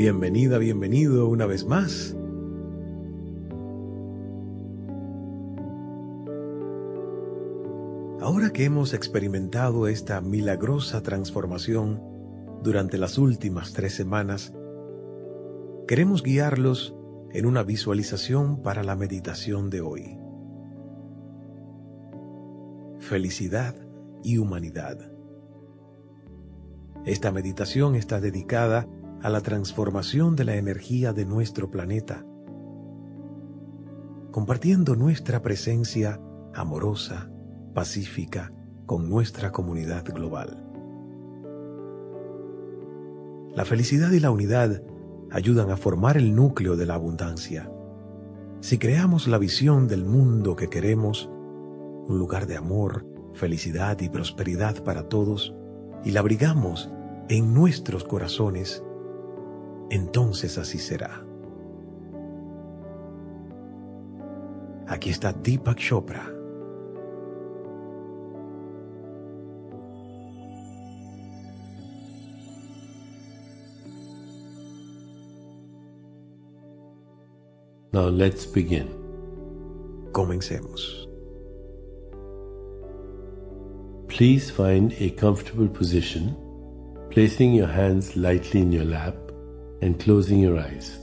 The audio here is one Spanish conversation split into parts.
Bienvenida, bienvenido una vez más. Ahora que hemos experimentado esta milagrosa transformación durante las últimas tres semanas, queremos guiarlos en una visualización para la meditación de hoy. Felicidad y humanidad. Esta meditación está dedicada a la transformación de la energía de nuestro planeta, compartiendo nuestra presencia amorosa, pacífica, con nuestra comunidad global. La felicidad y la unidad ayudan a formar el núcleo de la abundancia. Si creamos la visión del mundo que queremos, un lugar de amor, felicidad y prosperidad para todos, y la abrigamos en nuestros corazones, entonces así será. Aquí está Deepak Chopra. Now let's begin. Comencemos. Please find a comfortable position, placing your hands lightly in your lap and closing your eyes.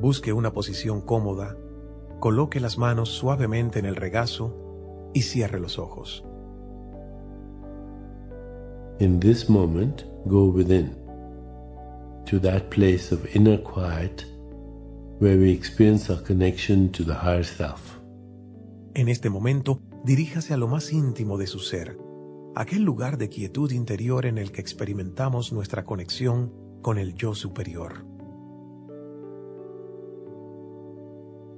Busque una posición cómoda, coloque las manos suavemente en el regazo y cierre los ojos. In this moment, go within to that place of inner quiet where we experience our connection to the higher self. En este momento, diríjase a lo más íntimo de su ser, aquel lugar de quietud interior en el que experimentamos nuestra conexión con el yo superior.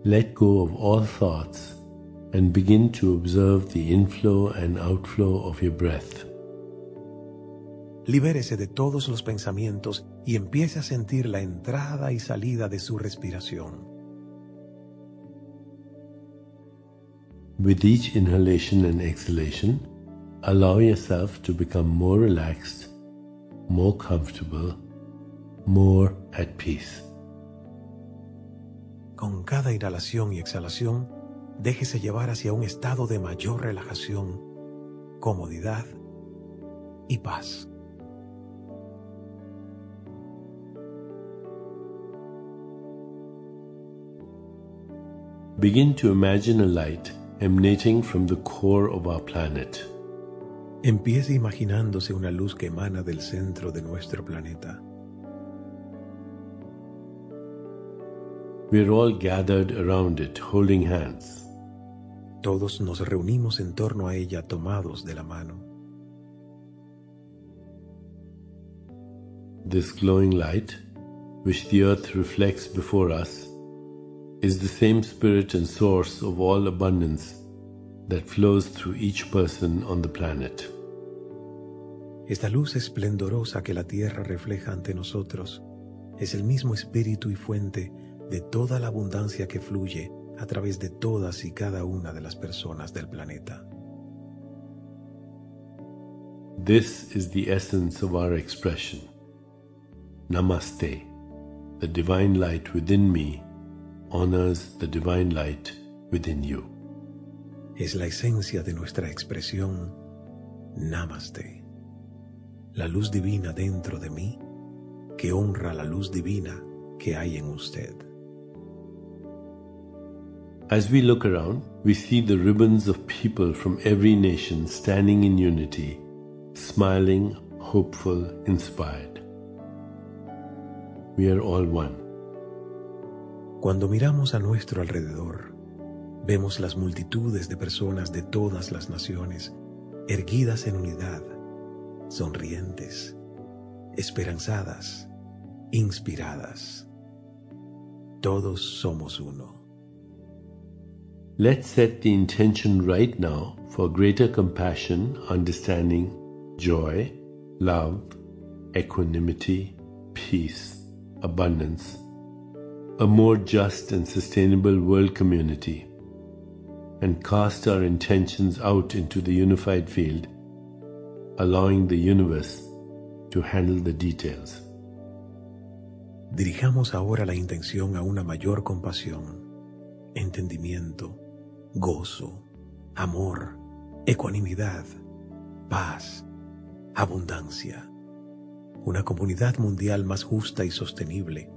Let go of all thoughts and begin to observe the inflow and outflow of your breath. Libérese de todos los pensamientos y empiece a sentir la entrada y salida de su respiración. With each inhalation and exhalation, allow yourself to become more relaxed, more comfortable, more at peace. Con cada inhalación y exhalación, déjese llevar hacia un estado de mayor relajación, comodidad y paz. Begin to imagine a light emanating from the core of our planet. Empiece imaginándose una luz que emana del centro de nuestro planeta. We are all gathered around it, holding hands. Todos nos reunimos en torno a ella tomados de la mano. This glowing light, which the earth reflects before us, is the same spirit and source of all abundance that flows through each person on the planet. Esta luz esplendorosa que la Tierra refleja ante nosotros es el mismo espíritu y fuente de toda la abundancia que fluye a través de todas y cada una de las personas del planeta. This is the essence of our expression. Namaste, the divine light within me honors the divine light within you. Es la esencia de nuestra expresión Namaste. La luz divina dentro de mí que honra la luz divina que hay en usted. As we look around, we see the ribbons of people from every nation standing in unity, smiling, hopeful, inspired. We are all one. Cuando miramos a nuestro alrededor, vemos las multitudes de personas de todas las naciones, erguidas en unidad, sonrientes, esperanzadas, inspiradas. Todos somos uno. Let's set the intention right now for greater compassion, understanding, joy, love, equanimity, peace, abundance, a more just and sustainable world community, and cast our intentions out into the unified field, allowing the universe to handle the details. Dirijamos ahora la intención a una mayor compasión, entendimiento, gozo, amor, ecuanimidad, paz, abundancia, una comunidad mundial más justa y sostenible,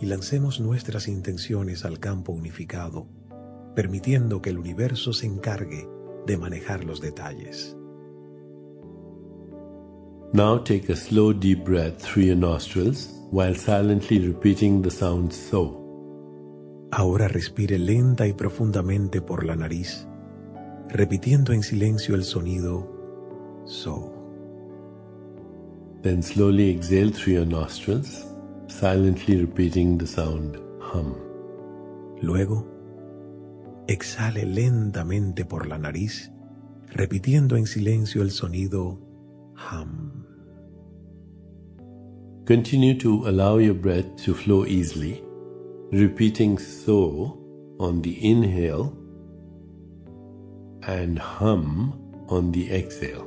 y lancemos nuestras intenciones al campo unificado, permitiendo que el universo se encargue de manejar los detalles. Now take a slow deep breath through your nostrils while silently repeating the sound so. Ahora respire lenta y profundamente por la nariz, repitiendo en silencio el sonido so. Then slowly exhale through your nostrils, silently repeating the sound hum. Luego, exhale lentamente por la nariz, repitiendo en silencio el sonido hum. Continue to allow your breath to flow easily, repeating so on the inhale and hum on the exhale.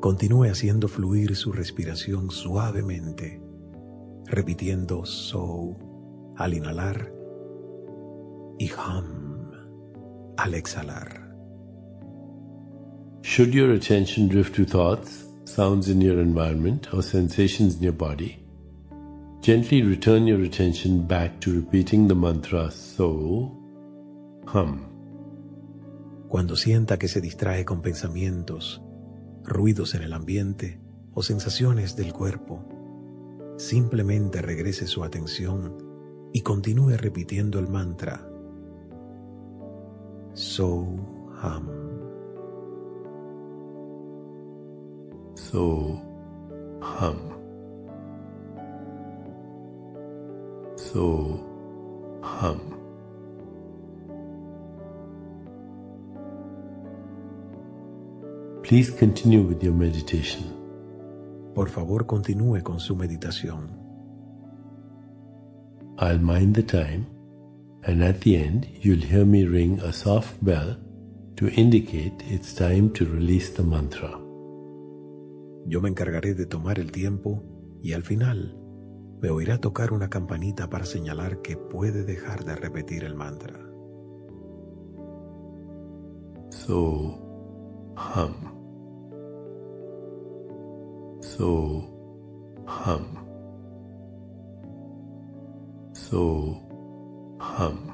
Continúe haciendo fluir su respiración suavemente, repitiendo so al inhalar y hum al exhalar. Should your attention drift to thoughts, sounds in your environment, or sensations in your body, gently return your attention back to repeating the mantra so, hum. Cuando sienta que se distrae con pensamientos, ruidos en el ambiente o sensaciones del cuerpo, simplemente regrese su atención y continúe repitiendo el mantra So hum. So hum. So hum. Please continue with your meditation. Por favor, continúe con su meditación. I'll mind the time, and at the end, you'll hear me ring a soft bell to indicate it's time to release the mantra. Yo me encargaré de tomar el tiempo y al final me oirá tocar una campanita para señalar que puede dejar de repetir el mantra. So, hum. So, hum. So, hum.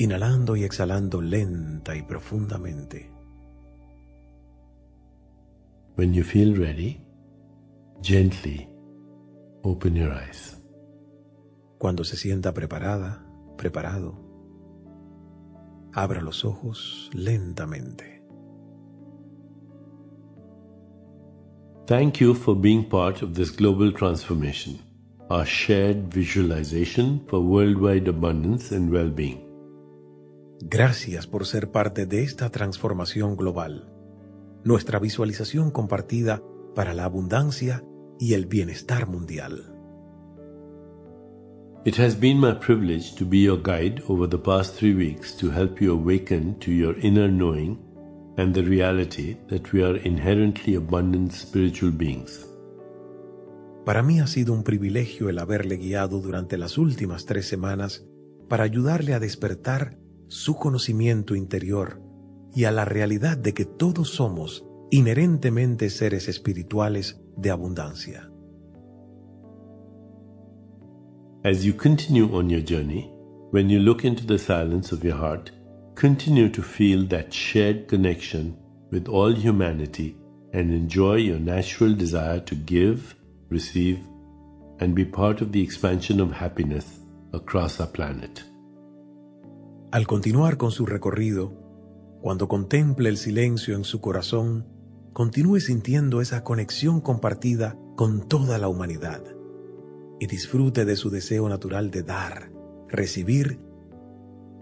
inhalando y exhalando lenta y profundamente. When you feel ready, gently open your eyes. Cuando se sienta preparada, preparado, abra los ojos lentamente. Thank you for being part of this global transformation, our shared visualization for worldwide abundance and well-being. Gracias por ser parte de esta transformación global, nuestra visualización compartida para la abundancia y el bienestar mundial. It has been my privilege to be your guide over the past three weeks to help you awaken to your inner knowing and the reality that we are inherently abundant spiritual beings. Para mí ha sido un privilegio el haberle guiado durante las últimas tres semanas para ayudarle a despertar su conocimiento interior y a la realidad de que todos somos inherentemente seres espirituales de abundancia. As you continue on your journey, when you look into the silence of your heart, continue to feel that shared connection with all humanity and enjoy your natural desire to give, receive, and be part of the expansion of happiness across our planet. Al continuar con su recorrido, cuando contemple el silencio en su corazón, continúe sintiendo esa conexión compartida con toda la humanidad y disfrute de su deseo natural de dar, recibir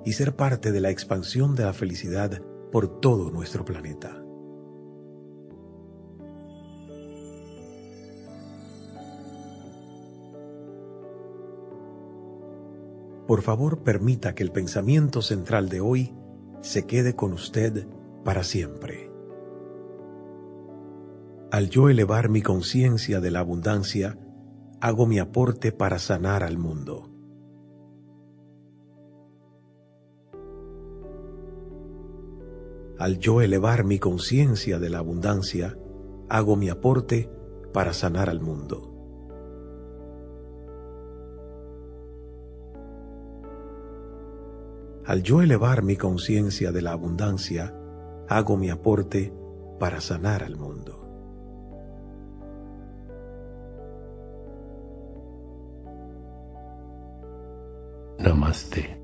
y ser parte de la expansión de la felicidad por todo nuestro planeta. Por favor, permita que el pensamiento central de hoy se quede con usted para siempre. Al yo elevar mi conciencia de la abundancia, hago mi aporte para sanar al mundo. Al yo elevar mi conciencia de la abundancia, hago mi aporte para sanar al mundo. Al yo elevar mi conciencia de la abundancia, hago mi aporte para sanar al mundo. Namaste.